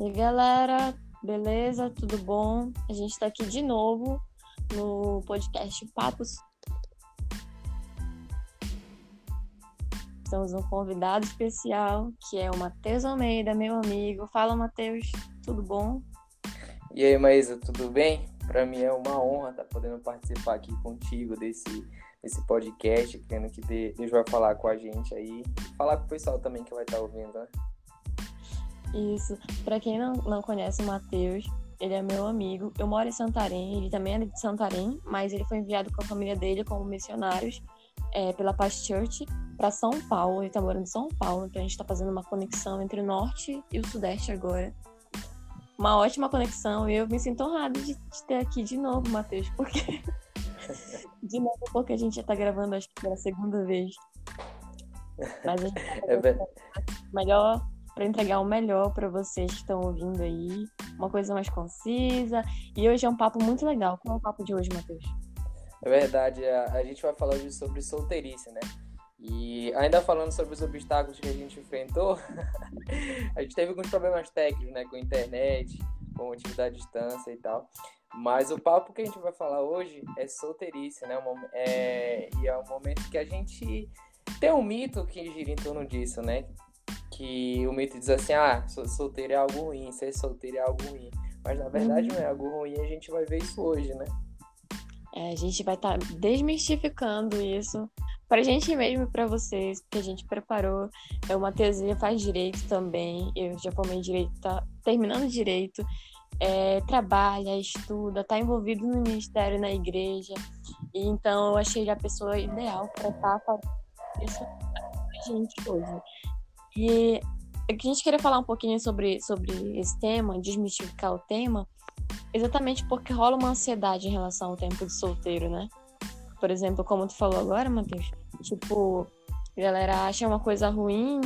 E galera, beleza? Tudo bom? A gente está aqui de novo no podcast Papos. Temos um convidado especial, que é o Matheus Almeida, meu amigo. Fala, Matheus, tudo bom? E aí, Maísa, tudo bem? Para mim é uma honra estar tá podendo participar aqui contigo desse, desse podcast, crendo que Deus vai falar com a gente aí. Falar com o pessoal também que vai estar tá ouvindo, né? Isso. Para quem não, não conhece o Matheus, ele é meu amigo. Eu moro em Santarém, ele também é de Santarém, mas ele foi enviado com a família dele como missionários é, pela Paz Church para São Paulo. Ele tá morando em São Paulo, então a gente tá fazendo uma conexão entre o norte e o sudeste agora. Uma ótima conexão e eu me sinto honrado de, de ter aqui de novo, Matheus, porque. de novo, porque a gente já tá gravando, acho que pela segunda vez. Mas a gente tá é melhor para entregar o melhor para vocês que estão ouvindo aí, uma coisa mais concisa. E hoje é um papo muito legal. Qual é o papo de hoje, Matheus? É verdade, a, a gente vai falar hoje sobre solteirice, né? E ainda falando sobre os obstáculos que a gente enfrentou, a gente teve alguns problemas técnicos, né, com internet, com atividade à distância e tal. Mas o papo que a gente vai falar hoje é solteirice, né? É, e é um momento que a gente tem um mito que gira em torno disso, né? Que o mito diz assim, ah, solteiro é algo ruim, ser solteiro é algo ruim. Mas na verdade uhum. não é algo ruim, a gente vai ver isso hoje, né? É, a gente vai estar tá desmistificando isso pra gente mesmo e pra vocês, porque a gente preparou. É uma tesia faz direito também. Eu já formei direito, tá terminando direito. É, trabalha, estuda, tá envolvido no ministério, na igreja. E, então eu achei ele a pessoa ideal para estar tá falando isso pra gente hoje. E a gente queria falar um pouquinho sobre, sobre esse tema, desmistificar o tema, exatamente porque rola uma ansiedade em relação ao tempo de solteiro, né? Por exemplo, como tu falou agora, Matheus, tipo, a galera acha uma coisa ruim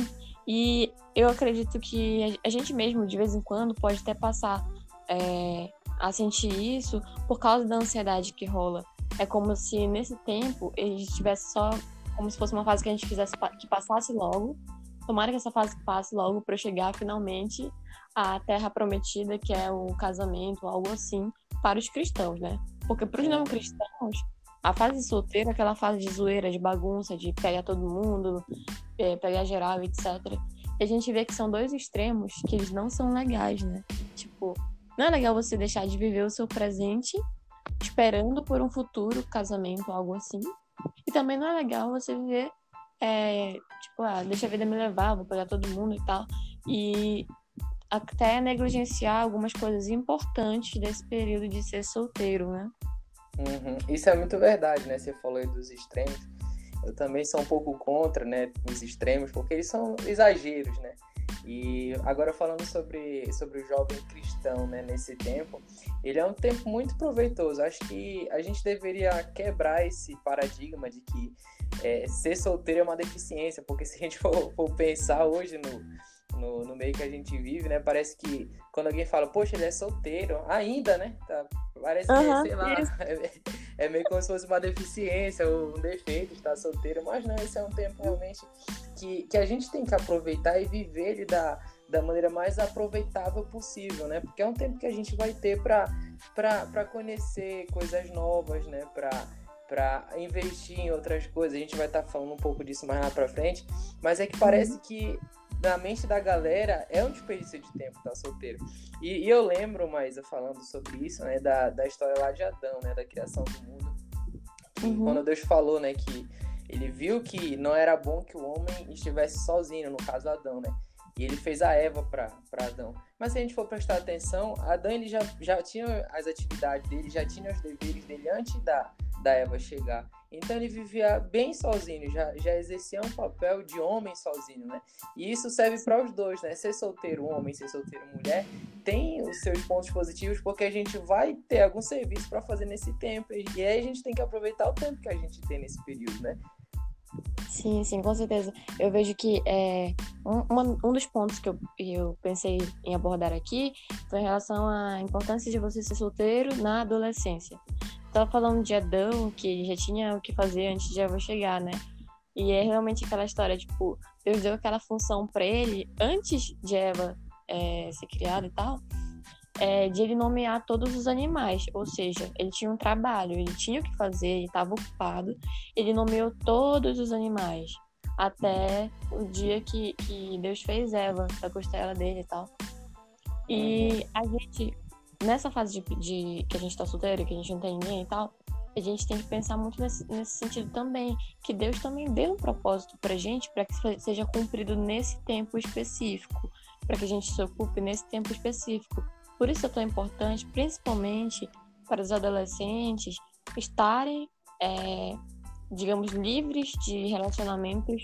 e eu acredito que a gente mesmo, de vez em quando, pode até passar é, a sentir isso por causa da ansiedade que rola. É como se nesse tempo ele estivesse só como se fosse uma fase que a gente quisesse que passasse logo Tomara que essa fase passe logo para eu chegar finalmente à terra prometida, que é o casamento, algo assim, para os cristãos, né? Porque para os não cristãos, a fase solteira, aquela fase de zoeira, de bagunça, de pegar todo mundo, é, pegar geral, etc. E a gente vê que são dois extremos que eles não são legais, né? Tipo, não é legal você deixar de viver o seu presente esperando por um futuro casamento, algo assim. E também não é legal você viver é, tipo, ah, deixa a vida me levar, vou pegar todo mundo e tal. E até negligenciar algumas coisas importantes desse período de ser solteiro, né? Uhum. Isso é muito verdade, né? Você falou aí dos extremos. Eu também sou um pouco contra, né, os extremos, porque eles são exageros, né? E agora falando sobre, sobre o jovem cristão, né, nesse tempo, ele é um tempo muito proveitoso. Acho que a gente deveria quebrar esse paradigma de que é, ser solteiro é uma deficiência, porque se a gente for, for pensar hoje no, no, no, meio que a gente vive, né? Parece que quando alguém fala, poxa, ele é solteiro, ainda, né? Tá, parece que, uhum, sei lá, é, é, meio como se fosse uma deficiência ou um defeito estar solteiro, mas não, esse é um tempo realmente que, que a gente tem que aproveitar e viver ele da, da maneira mais aproveitável possível, né? Porque é um tempo que a gente vai ter para conhecer coisas novas, né? Para para investir em outras coisas. A gente vai estar tá falando um pouco disso mais lá para frente, mas é que parece uhum. que na mente da galera é um desperdício de tempo estar tá solteiro. E, e, eu lembro, mais falando sobre isso, né, da, da história lá de Adão, né, da criação do mundo. Uhum. Quando Deus falou, né, que ele viu que não era bom que o homem estivesse sozinho, no caso Adão, né? E ele fez a Eva para Adão. Mas se a gente for prestar atenção, Adão ele já, já tinha as atividades dele, já tinha os deveres dele antes da, da Eva chegar. Então ele vivia bem sozinho, já, já exercia um papel de homem sozinho, né? E isso serve para os dois, né? Ser solteiro homem, ser solteiro mulher, tem os seus pontos positivos, porque a gente vai ter algum serviço para fazer nesse tempo. E aí a gente tem que aproveitar o tempo que a gente tem nesse período, né? Sim, sim, com certeza. Eu vejo que é, um, um dos pontos que eu, eu pensei em abordar aqui foi em relação à importância de você ser solteiro na adolescência tava falando de Adão, que já tinha o que fazer antes de Eva chegar, né? E é realmente aquela história, tipo, Deus deu aquela função para ele antes de Eva é, ser criado e tal, é, de ele nomear todos os animais, ou seja, ele tinha um trabalho, ele tinha o que fazer, ele estava ocupado, ele nomeou todos os animais, até o dia que, que Deus fez Eva, da costela dele e tal. E a gente, nessa fase de, de que a gente tá solteiro, que a gente não tem ninguém e tal, a gente tem que pensar muito nesse, nesse sentido também, que Deus também deu um propósito pra gente para que seja cumprido nesse tempo específico, para que a gente se ocupe nesse tempo específico. Por isso é tão importante, principalmente para os adolescentes, estarem, é, digamos, livres de relacionamentos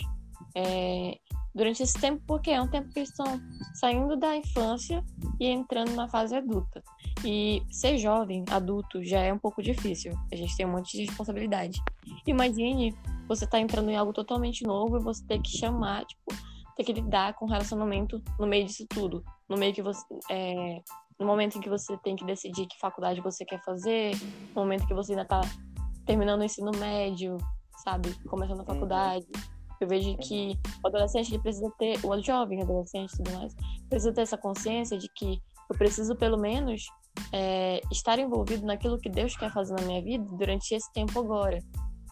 é, durante esse tempo, porque é um tempo que estão saindo da infância e entrando na fase adulta. E ser jovem, adulto, já é um pouco difícil. A gente tem um monte de responsabilidade. Imagine você tá entrando em algo totalmente novo e você ter que chamar, tipo, ter que lidar com relacionamento no meio disso tudo. No meio que você. É, no momento em que você tem que decidir que faculdade você quer fazer, no momento que você ainda tá terminando o ensino médio, sabe? Começando a uhum. faculdade. Eu vejo que o adolescente ele precisa ter, o jovem adolescente e tudo mais, precisa ter essa consciência de que eu preciso pelo menos é, estar envolvido naquilo que Deus quer fazer na minha vida durante esse tempo agora,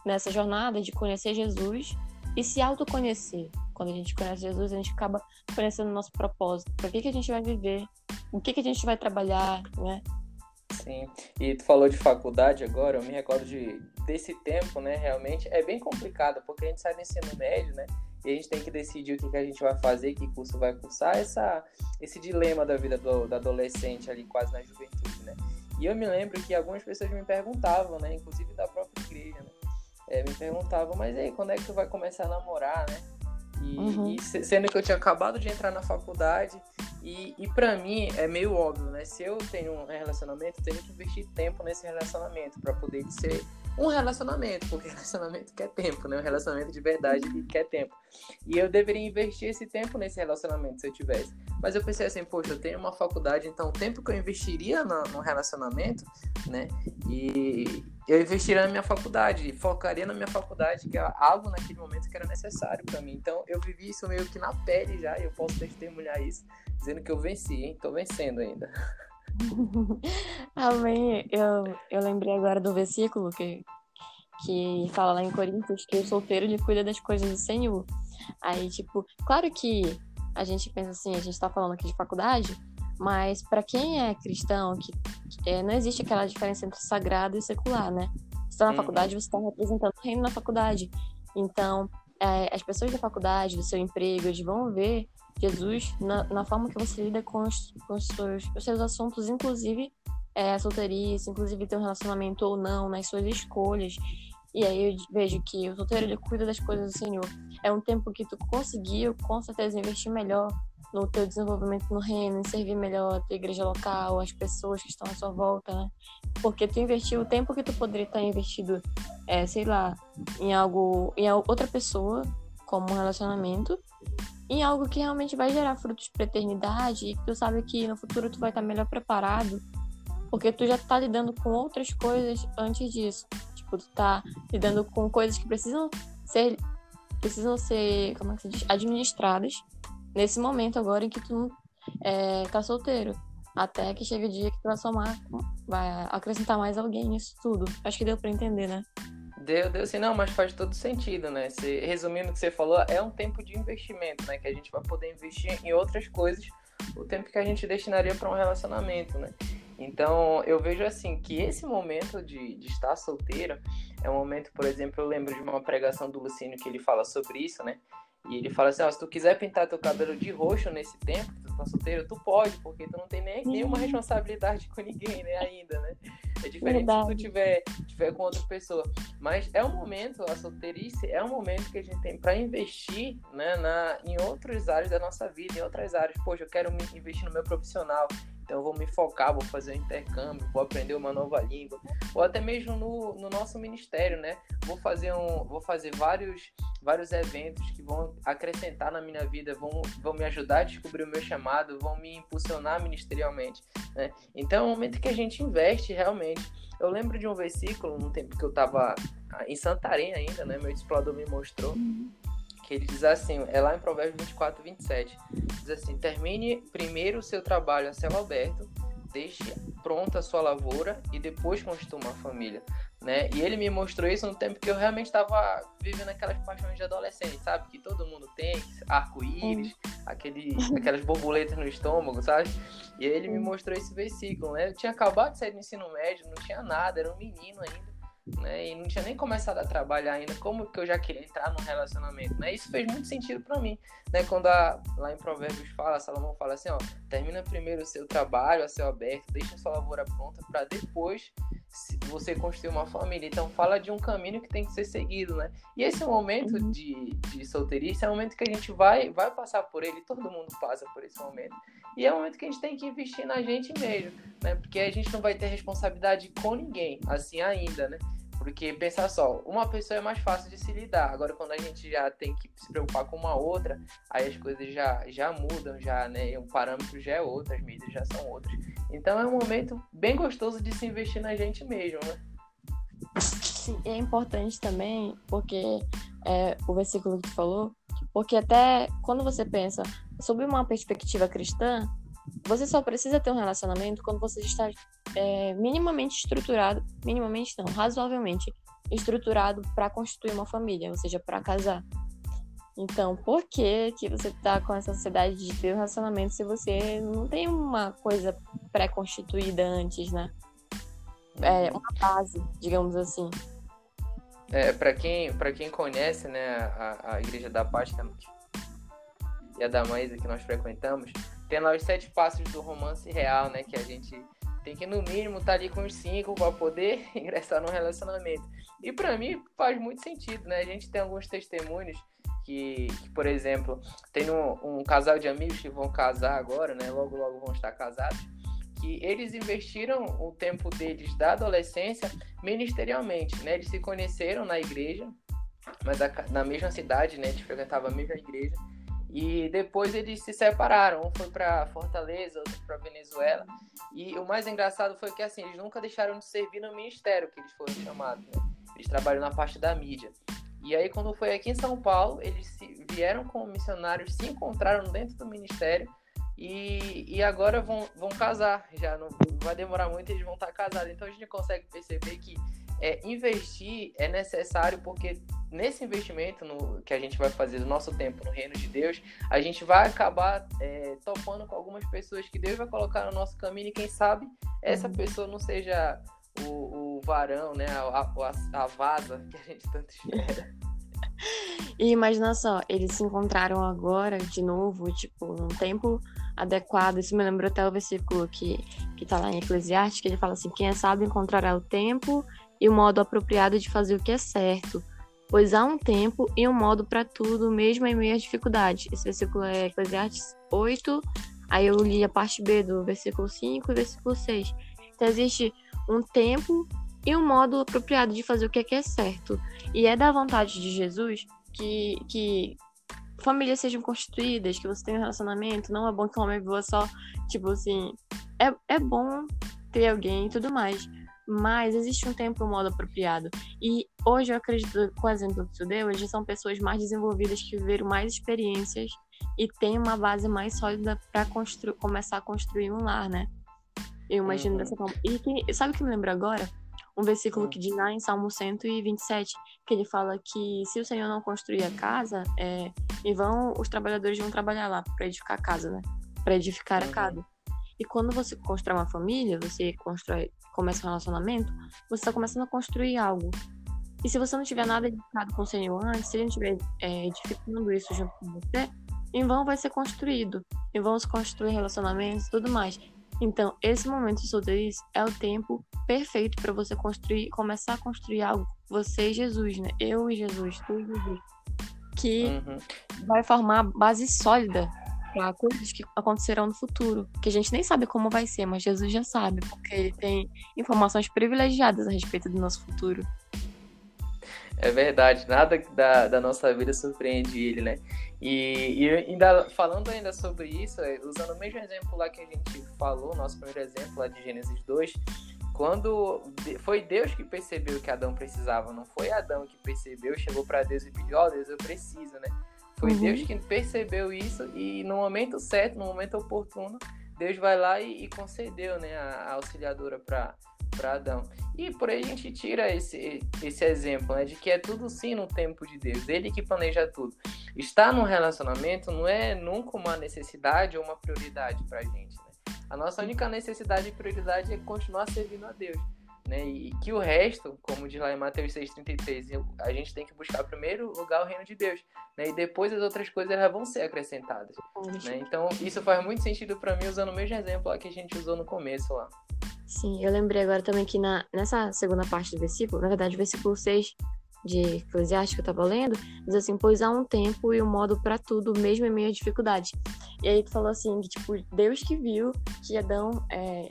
nessa jornada de conhecer Jesus e se autoconhecer. Quando a gente conhece Jesus, a gente acaba conhecendo o nosso propósito. Para que, que a gente vai viver? O que, que a gente vai trabalhar, né? Sim, e tu falou de faculdade agora, eu me recordo de, desse tempo, né, realmente, é bem complicado, porque a gente sai do ensino médio, né, e a gente tem que decidir o que, que a gente vai fazer, que curso vai cursar, essa, esse dilema da vida do, do adolescente ali, quase na juventude, né. E eu me lembro que algumas pessoas me perguntavam, né, inclusive da própria igreja, né, é, me perguntavam, mas aí, quando é que tu vai começar a namorar, né? E, uhum. e, sendo que eu tinha acabado de entrar na faculdade e, e para mim é meio óbvio, né? Se eu tenho um relacionamento, eu tenho que investir tempo nesse relacionamento para poder ser um relacionamento, porque relacionamento quer tempo, né? Um relacionamento de verdade quer tempo. E eu deveria investir esse tempo nesse relacionamento se eu tivesse. Mas eu pensei assim, poxa, eu tenho uma faculdade, então o tempo que eu investiria no, no relacionamento, né? E eu investiria na minha faculdade, focaria na minha faculdade, que é algo naquele momento que era necessário para mim. Então eu vivi isso meio que na pele já, e eu posso testemunhar isso, dizendo que eu venci, hein? Tô vencendo ainda. Amém. Eu, eu lembrei agora do versículo que, que fala lá em Coríntios que o solteiro ele cuida das coisas do Senhor. Aí, tipo, claro que a gente pensa assim, a gente tá falando aqui de faculdade, mas para quem é cristão, que, que é, não existe aquela diferença entre sagrado e secular, né? Você tá na uhum. faculdade, você está representando o reino na faculdade. Então, é, as pessoas da faculdade, do seu emprego, eles vão ver Jesus na, na forma que você lida com os, com os, seus, os seus assuntos, inclusive é, a solteirice, inclusive ter um relacionamento ou não, nas suas escolhas. E aí eu vejo que o solteiro ele cuida das coisas do Senhor. É um tempo que tu conseguiu, com certeza, investir melhor no teu desenvolvimento no reino, em servir melhor a tua igreja local, as pessoas que estão à sua volta, né? Porque tu investiu o tempo que tu poderia estar investido, é, sei lá, em algo, em outra pessoa, como um relacionamento, em algo que realmente vai gerar frutos para eternidade e tu sabe que no futuro tu vai estar melhor preparado, porque tu já tá lidando com outras coisas antes disso. Tipo, tu tá lidando com coisas que precisam ser precisam ser, como é que se diz, administradas nesse momento agora em que tu é, tá solteiro. Até que chega o dia que tu vai somar, vai acrescentar mais alguém nisso tudo. Acho que deu para entender, né? Deu, deu sim, não, mas faz todo sentido, né? Se, resumindo o que você falou, é um tempo de investimento, né? Que a gente vai poder investir em outras coisas o tempo que a gente destinaria para um relacionamento, né? Então, eu vejo assim que esse momento de, de estar solteiro é um momento, por exemplo, eu lembro de uma pregação do Lucínio que ele fala sobre isso, né? E ele fala assim, ó, se tu quiser pintar teu cabelo de roxo nesse tempo, tu tá solteiro, tu pode, porque tu não tem nem, nenhuma responsabilidade com ninguém, né, ainda, né? É diferente Verdade. se tu tiver, tiver com outra pessoa. Mas é um momento, a solteirice é um momento que a gente tem para investir, né, na, em outras áreas da nossa vida, em outras áreas. Poxa, eu quero investir no meu profissional, então eu vou me focar, vou fazer um intercâmbio, vou aprender uma nova língua, ou até mesmo no, no nosso ministério, né? Vou fazer um, vou fazer vários, vários eventos que vão acrescentar na minha vida, vão, vão me ajudar a descobrir o meu chamado, vão me impulsionar ministerialmente, né? Então é um momento que a gente investe realmente. Eu lembro de um versículo no tempo que eu estava em Santarém ainda, né? Meu explorador me mostrou que ele diz assim, é lá em Provérbios 24, 27. Diz assim: termine primeiro o seu trabalho a céu aberto, deixe pronta a sua lavoura e depois construa uma família. Né? E ele me mostrou isso no tempo que eu realmente estava vivendo aquelas paixões de adolescente, sabe? Que todo mundo tem, arco-íris, aquele, aquelas borboletas no estômago, sabe? E aí ele me mostrou esse versículo, né? Eu tinha acabado de sair do ensino médio, não tinha nada, era um menino ainda né? E não tinha nem começado a trabalhar ainda, como que eu já queria entrar num relacionamento, né? Isso fez muito sentido para mim, né? Quando a, lá em Provérbios fala, Salomão fala assim, ó, termina primeiro o seu trabalho a céu aberto, deixa a sua lavoura pronta para depois você construir uma família. Então fala de um caminho que tem que ser seguido, né? E esse momento uhum. de, de solteirice é um momento que a gente vai vai passar por ele, todo mundo passa por esse momento. E é um momento que a gente tem que investir na gente mesmo, né? Porque a gente não vai ter responsabilidade com ninguém, assim ainda, né? Porque pensar só, uma pessoa é mais fácil de se lidar. Agora, quando a gente já tem que se preocupar com uma outra, aí as coisas já, já mudam, já, né? O parâmetro já é outro, as medidas já são outras. Então é um momento bem gostoso de se investir na gente mesmo, né? Sim, é importante também, porque é, o versículo que tu falou, porque até quando você pensa sobre uma perspectiva cristã, você só precisa ter um relacionamento quando você está é, minimamente estruturado, minimamente não, razoavelmente estruturado para constituir uma família, ou seja, para casar. Então, por que que você tá com essa ansiedade de ter um relacionamento se você não tem uma coisa pré-constituída antes, né? É uma base, digamos assim. É, para quem, para quem conhece, né, a, a Igreja da Paz e a da Maísa que nós frequentamos, lá os sete passos do romance real, né, que a gente tem que, no mínimo, estar tá ali com os cinco para poder ingressar no relacionamento. E para mim faz muito sentido, né? A gente tem alguns testemunhos que, que por exemplo, tem um, um, casal de amigos que vão casar agora, né? Logo, logo vão estar casados. Que eles investiram o tempo deles da adolescência ministerialmente, né? Eles se conheceram na igreja, mas na mesma cidade, né? Eles frequentavam a mesma igreja e depois eles se separaram. Um foi para Fortaleza, outro para Venezuela. E o mais engraçado foi que assim, eles nunca deixaram de servir no ministério que eles foram chamados. Né? Eles trabalham na parte da mídia. E aí, quando foi aqui em São Paulo, eles vieram como missionários, se encontraram dentro do ministério e, e agora vão, vão casar. Já não, não vai demorar muito, eles vão estar casados. Então a gente consegue perceber que é, investir é necessário porque nesse investimento no, que a gente vai fazer do nosso tempo no reino de Deus, a gente vai acabar é, topando com algumas pessoas que Deus vai colocar no nosso caminho e quem sabe essa uhum. pessoa não seja o, o varão, né, a, a, a vaza que a gente tanto espera. E imagina só, eles se encontraram agora de novo, tipo, num tempo adequado. Isso me lembrou até o versículo que, que tá lá em Eclesiastes, que ele fala assim: quem é sábio encontrará o tempo e o modo apropriado de fazer o que é certo, pois há um tempo e um modo para tudo, mesmo em meio às dificuldades. Esse versículo é Eclesiastes 8, aí eu li a parte B do versículo 5 e versículo 6. Então existe um tempo e um modo apropriado de fazer o que é, que é certo. E é da vontade de Jesus que, que famílias sejam constituídas, que você tenha um relacionamento. Não é bom que o homem viva só, tipo assim. É, é bom ter alguém e tudo mais mas existe um tempo e um modo apropriado. E hoje eu acredito, com o exemplo que tu deu, eles são pessoas mais desenvolvidas que viveram mais experiências e têm uma base mais sólida para começar a construir um lar, né? Eu imagino uhum. dessa forma. E que, sabe o que me lembra agora? Um versículo uhum. que diz lá em Salmo 127, que ele fala que se o Senhor não construir a casa, é, e vão, os trabalhadores vão trabalhar lá para edificar a casa, né? Para edificar uhum. a casa. E quando você constrói uma família, você constrói, começa um relacionamento, você está começando a construir algo. E se você não tiver nada edificado com o Senhor antes, se ele não estiver é, edificando isso junto com você, em vão vai ser construído. Em vão se construir relacionamentos e tudo mais. Então, esse momento de solteirice é o tempo perfeito para você construir, começar a construir algo. Você e Jesus, né? Eu e Jesus, tu e Jesus. Que uhum. vai formar base sólida para coisas que acontecerão no futuro, que a gente nem sabe como vai ser, mas Jesus já sabe, porque ele tem informações privilegiadas a respeito do nosso futuro. É verdade, nada da, da nossa vida surpreende ele, né? E, e ainda falando ainda sobre isso, é, usando o mesmo exemplo lá que a gente falou, nosso primeiro exemplo lá de Gênesis 2, quando foi Deus que percebeu que Adão precisava, não foi Adão que percebeu, chegou para Deus e pediu: Ó, oh, Deus, eu preciso, né? Foi uhum. Deus que percebeu isso e no momento certo, no momento oportuno, Deus vai lá e, e concedeu né, a, a auxiliadora para para Adão. E por aí a gente tira esse, esse exemplo, né, de que é tudo sim no tempo de Deus, ele que planeja tudo. Estar num relacionamento não é nunca uma necessidade ou uma prioridade para a gente. Né? A nossa única necessidade e prioridade é continuar servindo a Deus. Né? E que o resto, como diz lá em Mateus 6,33, a gente tem que buscar primeiro lugar o reino de Deus, né? E depois as outras coisas elas vão ser acrescentadas, né? Então isso faz muito sentido para mim usando o mesmo exemplo lá que a gente usou no começo lá. Sim, eu lembrei agora também que na, nessa segunda parte do versículo, na verdade, o versículo 6 de Eclesiastes que eu estava lendo, diz assim, pois há um tempo e um modo para tudo, mesmo em meio à dificuldade. E aí tu falou assim, que tipo, Deus que viu que Adão, é...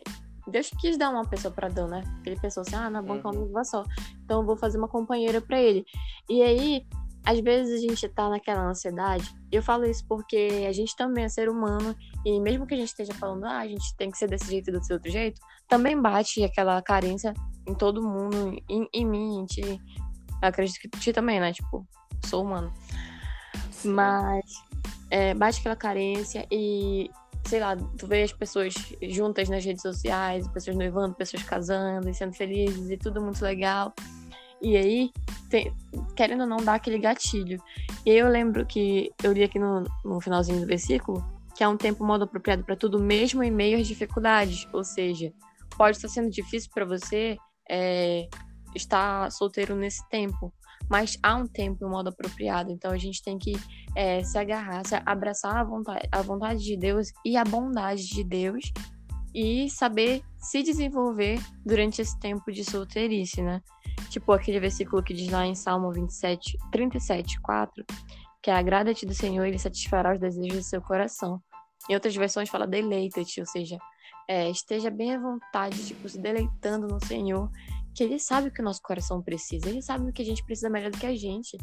Deus quis dar uma pessoa para Adão, né? Ele pensou assim, ah, não é bom que uma só, então eu vou fazer uma companheira para ele. E aí, às vezes a gente tá naquela ansiedade, eu falo isso porque a gente também é ser humano, e mesmo que a gente esteja falando, ah, a gente tem que ser desse jeito e desse outro jeito, também bate aquela carência em todo mundo, em, em mim, em ti. acredito que ti também, né? Tipo, sou humano. Sim. Mas é, bate aquela carência e, sei lá, tu vê as pessoas juntas nas redes sociais, pessoas noivando, pessoas casando e sendo felizes e tudo muito legal. E aí, tem, querendo ou não, dá aquele gatilho. E aí eu lembro que eu li aqui no, no finalzinho do versículo que é um tempo modo apropriado para tudo, mesmo em meio às dificuldades. Ou seja, pode estar sendo difícil para você é, estar solteiro nesse tempo, mas há um tempo e um modo apropriado. Então a gente tem que é, se agarrar, se abraçar a vontade, a vontade de Deus e a bondade de Deus e saber se desenvolver durante esse tempo de solteirice, né? Tipo aquele versículo que diz lá em Salmo 27, 37, 4, que é agrada-te do Senhor ele satisfará os desejos do seu coração. Em outras versões fala deleita-te, ou seja, é, esteja bem à vontade, tipo, se deleitando no Senhor, que Ele sabe o que o nosso coração precisa, Ele sabe o que a gente precisa melhor do que a gente.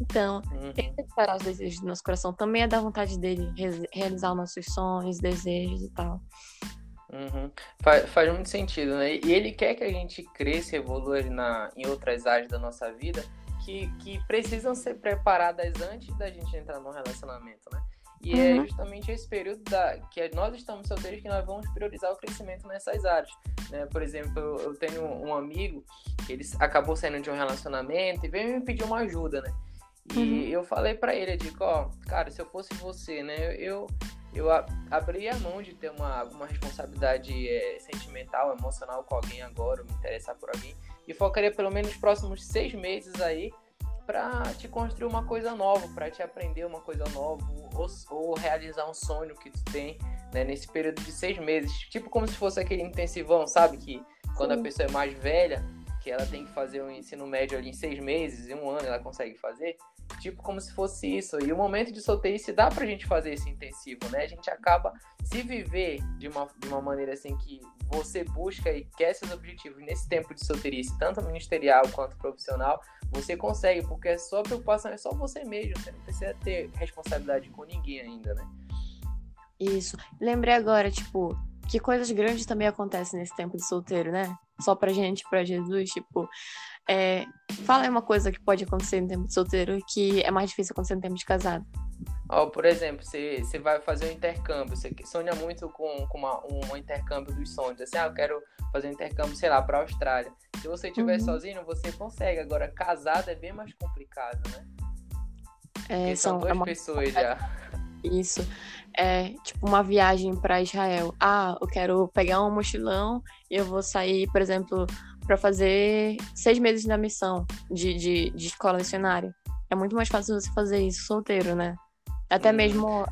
Então, uhum. tenta parar os desejos do nosso coração. Também é da vontade dele realizar os nossos sonhos, desejos e tal. Uhum. Faz, faz muito sentido, né? E ele quer que a gente cresça e evolua na, em outras áreas da nossa vida que, que precisam ser preparadas antes da gente entrar num relacionamento, né? E é uhum. é justamente esse período da, que nós estamos solteiros que nós vamos priorizar o crescimento nessas áreas. Né? Por exemplo, eu, eu tenho um amigo que ele acabou saindo de um relacionamento e veio me pedir uma ajuda, né? E uhum. eu falei para ele, eu digo, ó, cara, se eu fosse você, né, eu, eu abri a mão de ter uma, uma responsabilidade é, sentimental, emocional com alguém agora, me interessar por alguém, e focaria pelo menos nos próximos seis meses aí para te construir uma coisa nova, para te aprender uma coisa nova, ou, ou, realizar um sonho que tu tem né, nesse período de seis meses. Tipo como se fosse aquele intensivão, sabe? Que quando Sim. a pessoa é mais velha, que ela tem que fazer um ensino médio ali em seis meses, em um ano ela consegue fazer. Tipo como se fosse isso. E o momento de solteirice dá pra gente fazer esse intensivo, né? A gente acaba se viver de uma, de uma maneira assim que você busca e quer seus objetivos nesse tempo de solteirice, tanto ministerial quanto profissional, você consegue, porque a sua preocupação é só você mesmo, você não precisa ter responsabilidade com ninguém ainda, né? Isso. Lembrei agora, tipo, que coisas grandes também acontecem nesse tempo de solteiro, né? Só pra gente, pra Jesus, tipo. É... Fala aí uma coisa que pode acontecer no tempo de solteiro que é mais difícil acontecer no tempo de casado. Oh, por exemplo, você, você vai fazer um intercâmbio, você sonha muito com, com uma, um, intercâmbio dos sonhos, assim, ah, eu quero fazer um intercâmbio, sei lá, para a Austrália. Se você estiver uhum. sozinho, você consegue. Agora, casado é bem mais complicado, né? É, são, duas é uma... pessoas já. Isso. É tipo uma viagem para Israel. Ah, eu quero pegar um mochilão e eu vou sair, por exemplo, para fazer seis meses na missão de, de, de escola missionária. É muito mais fácil você fazer isso solteiro, né? Até hum. mesmo.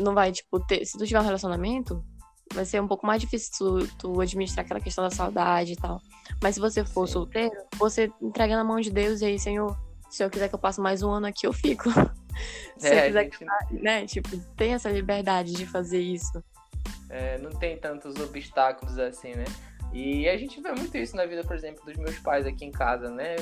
Não vai, tipo, ter. Se tu tiver um relacionamento, vai ser um pouco mais difícil tu, tu, administrar aquela questão da saudade e tal. Mas se você for Sim. solteiro, você entrega na mão de Deus e aí, Senhor, se eu quiser que eu passe mais um ano aqui, eu fico. se é, eu quiser gente... né? Tipo, tem essa liberdade de fazer isso. É, não tem tantos obstáculos assim, né? E a gente vê muito isso na vida, por exemplo, dos meus pais aqui em casa, né?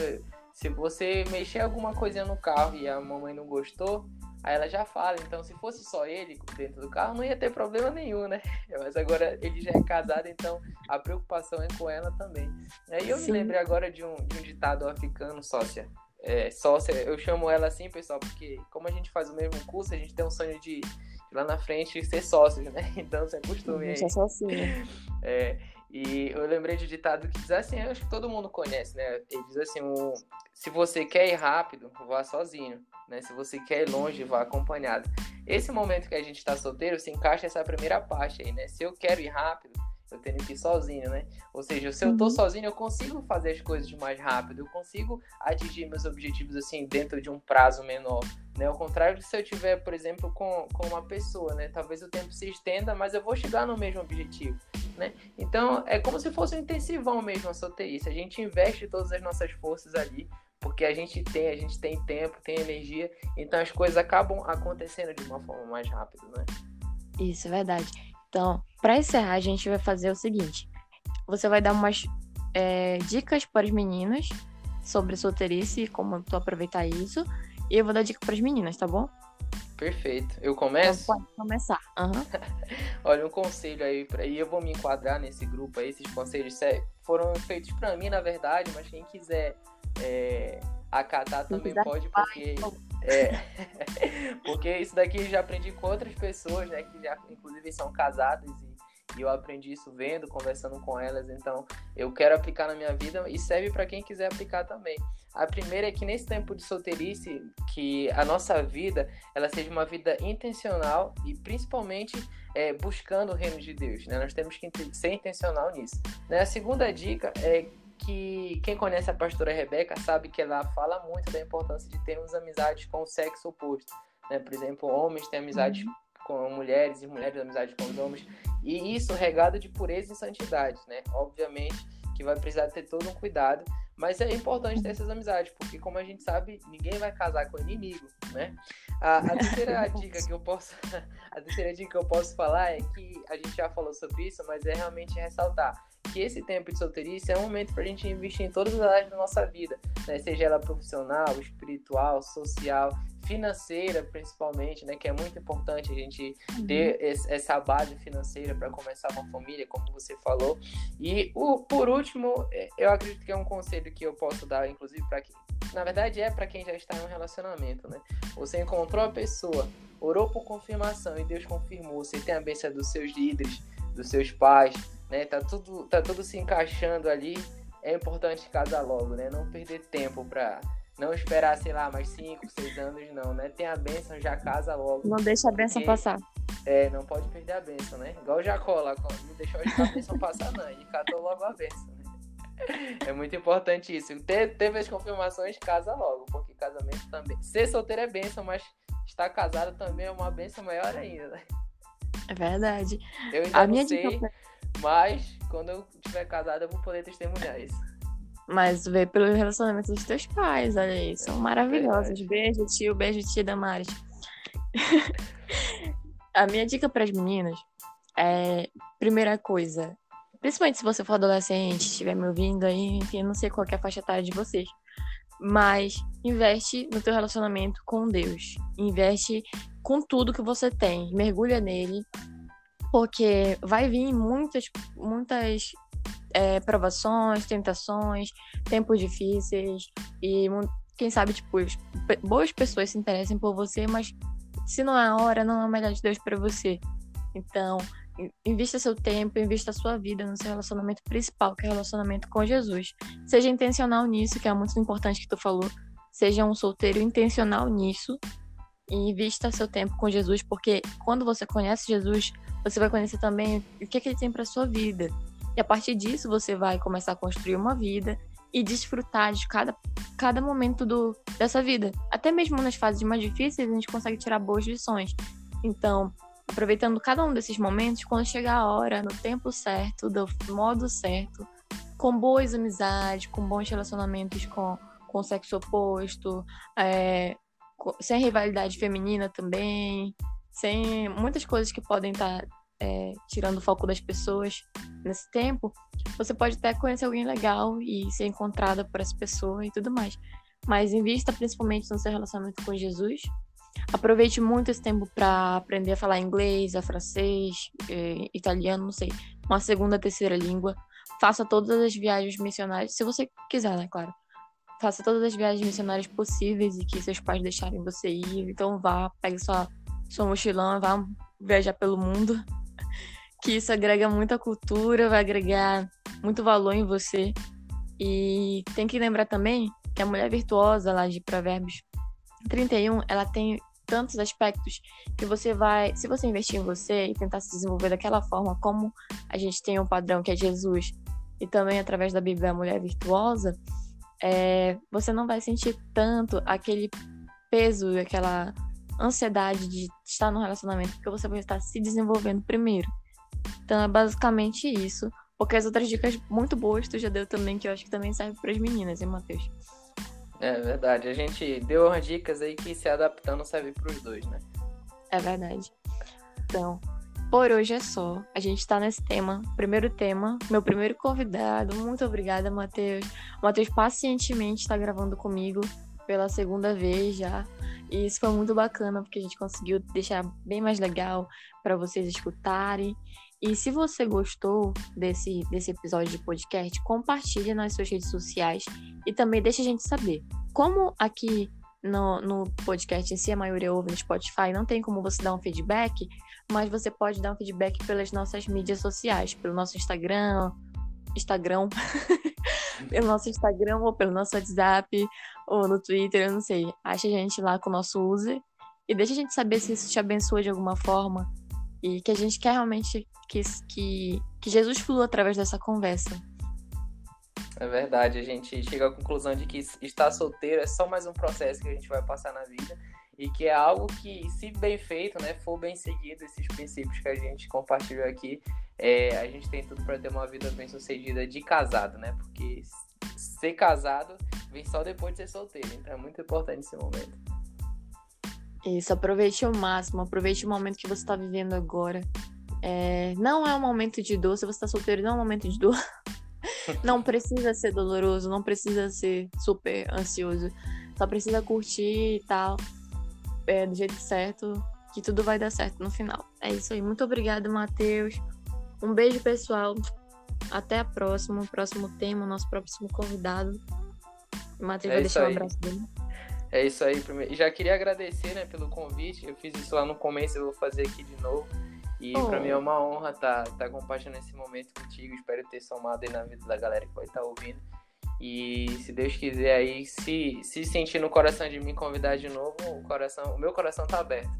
Se você mexer alguma coisinha no carro e a mamãe não gostou, Aí ela já fala, então se fosse só ele dentro do carro, não ia ter problema nenhum, né? Mas agora ele já é casado, então a preocupação é com ela também. Aí eu Sim. me lembrei agora de um, de um ditado africano, sócia, é, sócia. Eu chamo ela assim, pessoal, porque como a gente faz o mesmo curso, a gente tem um sonho de, de lá na frente ser sócios, né? Então se acostume aí. É, e eu lembrei de ditado que diz assim, acho que todo mundo conhece, né? Ele diz assim, um, se você quer ir rápido, vá sozinho, né? Se você quer ir longe, vá acompanhado. Esse momento que a gente está solteiro se encaixa essa primeira parte aí, né? Se eu quero ir rápido, eu tenho que ir sozinho, né? Ou seja, se eu tô uhum. sozinho, eu consigo fazer as coisas mais rápido, eu consigo atingir meus objetivos assim dentro de um prazo menor, né? Ao contrário de se eu tiver, por exemplo, com, com uma pessoa, né? Talvez o tempo se estenda, mas eu vou chegar no mesmo objetivo, né? Então, é como se fosse um intensivão mesmo a solteirice. A gente investe todas as nossas forças ali, porque a gente tem, a gente tem tempo, tem energia, então as coisas acabam acontecendo de uma forma mais rápida, né? Isso, é verdade. Então, para encerrar, a gente vai fazer o seguinte: você vai dar umas é, dicas para as meninas sobre solteirice e como tu aproveitar isso. E eu vou dar dica para as meninas, tá bom? Perfeito. Eu começo? Então, pode começar. Uhum. Olha, um conselho aí, pra... e eu vou me enquadrar nesse grupo aí. Esses conselhos foram feitos para mim, na verdade, mas quem quiser é, acatar também pode, porque. É, porque isso daqui eu já aprendi com outras pessoas, né? Que já, inclusive, são casadas e, e eu aprendi isso vendo, conversando com elas. Então, eu quero aplicar na minha vida e serve para quem quiser aplicar também. A primeira é que nesse tempo de solteirice, que a nossa vida ela seja uma vida intencional e principalmente é, buscando o reino de Deus. Né? Nós temos que ser intencional nisso. Né? A segunda dica é que quem conhece a pastora Rebeca sabe que ela fala muito da importância de termos amizades com o sexo oposto. Né? Por exemplo, homens têm amizades uhum. com mulheres e mulheres amizades com os homens. E isso regado de pureza e santidade, né? Obviamente que vai precisar ter todo um cuidado, mas é importante ter essas amizades, porque como a gente sabe, ninguém vai casar com inimigo, né? A, a terceira dica que eu posso a terceira dica que eu posso falar é que a gente já falou sobre isso, mas é realmente ressaltar que esse tempo de solteirice é um momento para a gente investir em todas as áreas da nossa vida, né? seja ela profissional, espiritual, social, financeira, principalmente, né? Que é muito importante a gente uhum. ter esse, essa base financeira para começar uma família, como você falou. E o, por último, é, eu acredito que é um conselho que eu posso dar, inclusive, para quem. Na verdade, é para quem já está em um relacionamento, né? Você encontrou a pessoa, orou por confirmação e Deus confirmou. Você tem a bênção dos seus líderes, dos seus pais, né? Tá tudo, tá tudo se encaixando ali. É importante casar logo, né? Não perder tempo para não esperar, sei lá, mais 5, 6 anos, não, né? Tem a benção, já casa logo. Não deixa a benção passar. É, não pode perder a benção, né? Igual o Jacó lá, não deixou a benção passar, não. E catou logo a benção, né? É muito importante isso. Te, teve as confirmações, casa logo, porque casamento também. Ser solteiro é benção, mas estar casado também é uma benção maior ainda, né? É verdade. Eu ainda a não minha sei, dica... mas quando eu estiver casado eu vou poder testemunhar isso. Mas vê pelo relacionamento dos teus pais, olha aí. São é maravilhosos. Beijo, tio. Beijo, tia Damares. a minha dica para as meninas é: primeira coisa, principalmente se você for adolescente, estiver me ouvindo aí, enfim, não sei qual é a faixa etária de vocês, mas investe no teu relacionamento com Deus. Investe com tudo que você tem. Mergulha nele, porque vai vir muitas, muitas é, provações, tentações, tempos difíceis e quem sabe, tipo, boas pessoas se interessem por você, mas se não é a hora, não é o melhor de Deus para você. Então, invista seu tempo, invista sua vida no seu relacionamento principal, que é o relacionamento com Jesus. Seja intencional nisso, que é muito importante que tu falou. Seja um solteiro intencional nisso e invista seu tempo com Jesus, porque quando você conhece Jesus, você vai conhecer também o que, é que ele tem para sua vida. E a partir disso você vai começar a construir uma vida e desfrutar de cada, cada momento do, dessa vida. Até mesmo nas fases mais difíceis, a gente consegue tirar boas lições. Então, aproveitando cada um desses momentos, quando chegar a hora, no tempo certo, do modo certo, com boas amizades, com bons relacionamentos com, com o sexo oposto, é, sem rivalidade feminina também, sem muitas coisas que podem estar tá é, tirando o foco das pessoas nesse tempo, você pode até conhecer alguém legal e ser encontrada por essa pessoa e tudo mais. Mas invista principalmente no seu relacionamento com Jesus. Aproveite muito esse tempo para aprender a falar inglês, a francês, é, italiano, não sei, uma segunda, terceira língua. Faça todas as viagens missionárias, se você quiser, né, claro. Faça todas as viagens missionárias possíveis e que seus pais deixarem você ir. Então vá, pegue sua, sua mochilão, vá viajar pelo mundo. Que isso agrega muita cultura, vai agregar muito valor em você. E tem que lembrar também que a mulher virtuosa lá de Provérbios 31, ela tem tantos aspectos que você vai, se você investir em você e tentar se desenvolver daquela forma como a gente tem um padrão que é Jesus e também através da Bíblia a mulher virtuosa, é, você não vai sentir tanto aquele peso, aquela ansiedade de estar no relacionamento, porque você vai estar se desenvolvendo primeiro. Então é basicamente isso. Porque as outras dicas muito boas tu já deu também, que eu acho que também serve para as meninas, hein, Matheus? É verdade. A gente deu umas dicas aí que se adaptando serve para os dois, né? É verdade. Então, por hoje é só. A gente está nesse tema, primeiro tema, meu primeiro convidado. Muito obrigada, Matheus. O Matheus pacientemente está gravando comigo pela segunda vez já. E isso foi muito bacana, porque a gente conseguiu deixar bem mais legal para vocês escutarem. E se você gostou desse, desse episódio de podcast, compartilhe nas suas redes sociais e também deixe a gente saber. Como aqui no, no podcast em si a maioria ouve no Spotify, não tem como você dar um feedback, mas você pode dar um feedback pelas nossas mídias sociais, pelo nosso Instagram, Instagram, pelo nosso Instagram ou pelo nosso WhatsApp ou no Twitter, eu não sei. Acha a gente lá com o nosso user e deixa a gente saber se isso te abençoa de alguma forma e que a gente quer realmente que, que, que Jesus flua através dessa conversa. É verdade, a gente chega à conclusão de que estar solteiro é só mais um processo que a gente vai passar na vida e que é algo que, se bem feito, né, for bem seguido, esses princípios que a gente compartilhou aqui, é, a gente tem tudo para ter uma vida bem sucedida de casado, né? Porque ser casado vem só depois de ser solteiro, então é muito importante esse momento. Isso, aproveite ao máximo, aproveite o momento que você está vivendo agora. É, não é um momento de dor, se você está solteiro, não é um momento de dor. não precisa ser doloroso, não precisa ser super ansioso. Só precisa curtir e tal é, do jeito certo, que tudo vai dar certo no final. É isso aí. Muito obrigada, Matheus. Um beijo, pessoal. Até a próxima. Próximo tema, nosso próximo convidado. O Matheus é vai deixar um abraço dele. É isso aí. Já queria agradecer né, pelo convite. Eu fiz isso lá no começo, eu vou fazer aqui de novo. E oh. para mim é uma honra estar tá, tá compartilhando esse momento contigo. Espero ter somado aí na vida da galera que vai estar tá ouvindo. E se Deus quiser aí, se, se sentir no coração de me convidar de novo, o, coração, o meu coração tá aberto.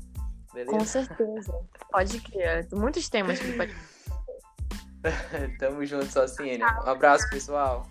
Beleza? Com certeza. Pode criar. Muitos temas que pode. Tamo junto, Socine. Um abraço, pessoal.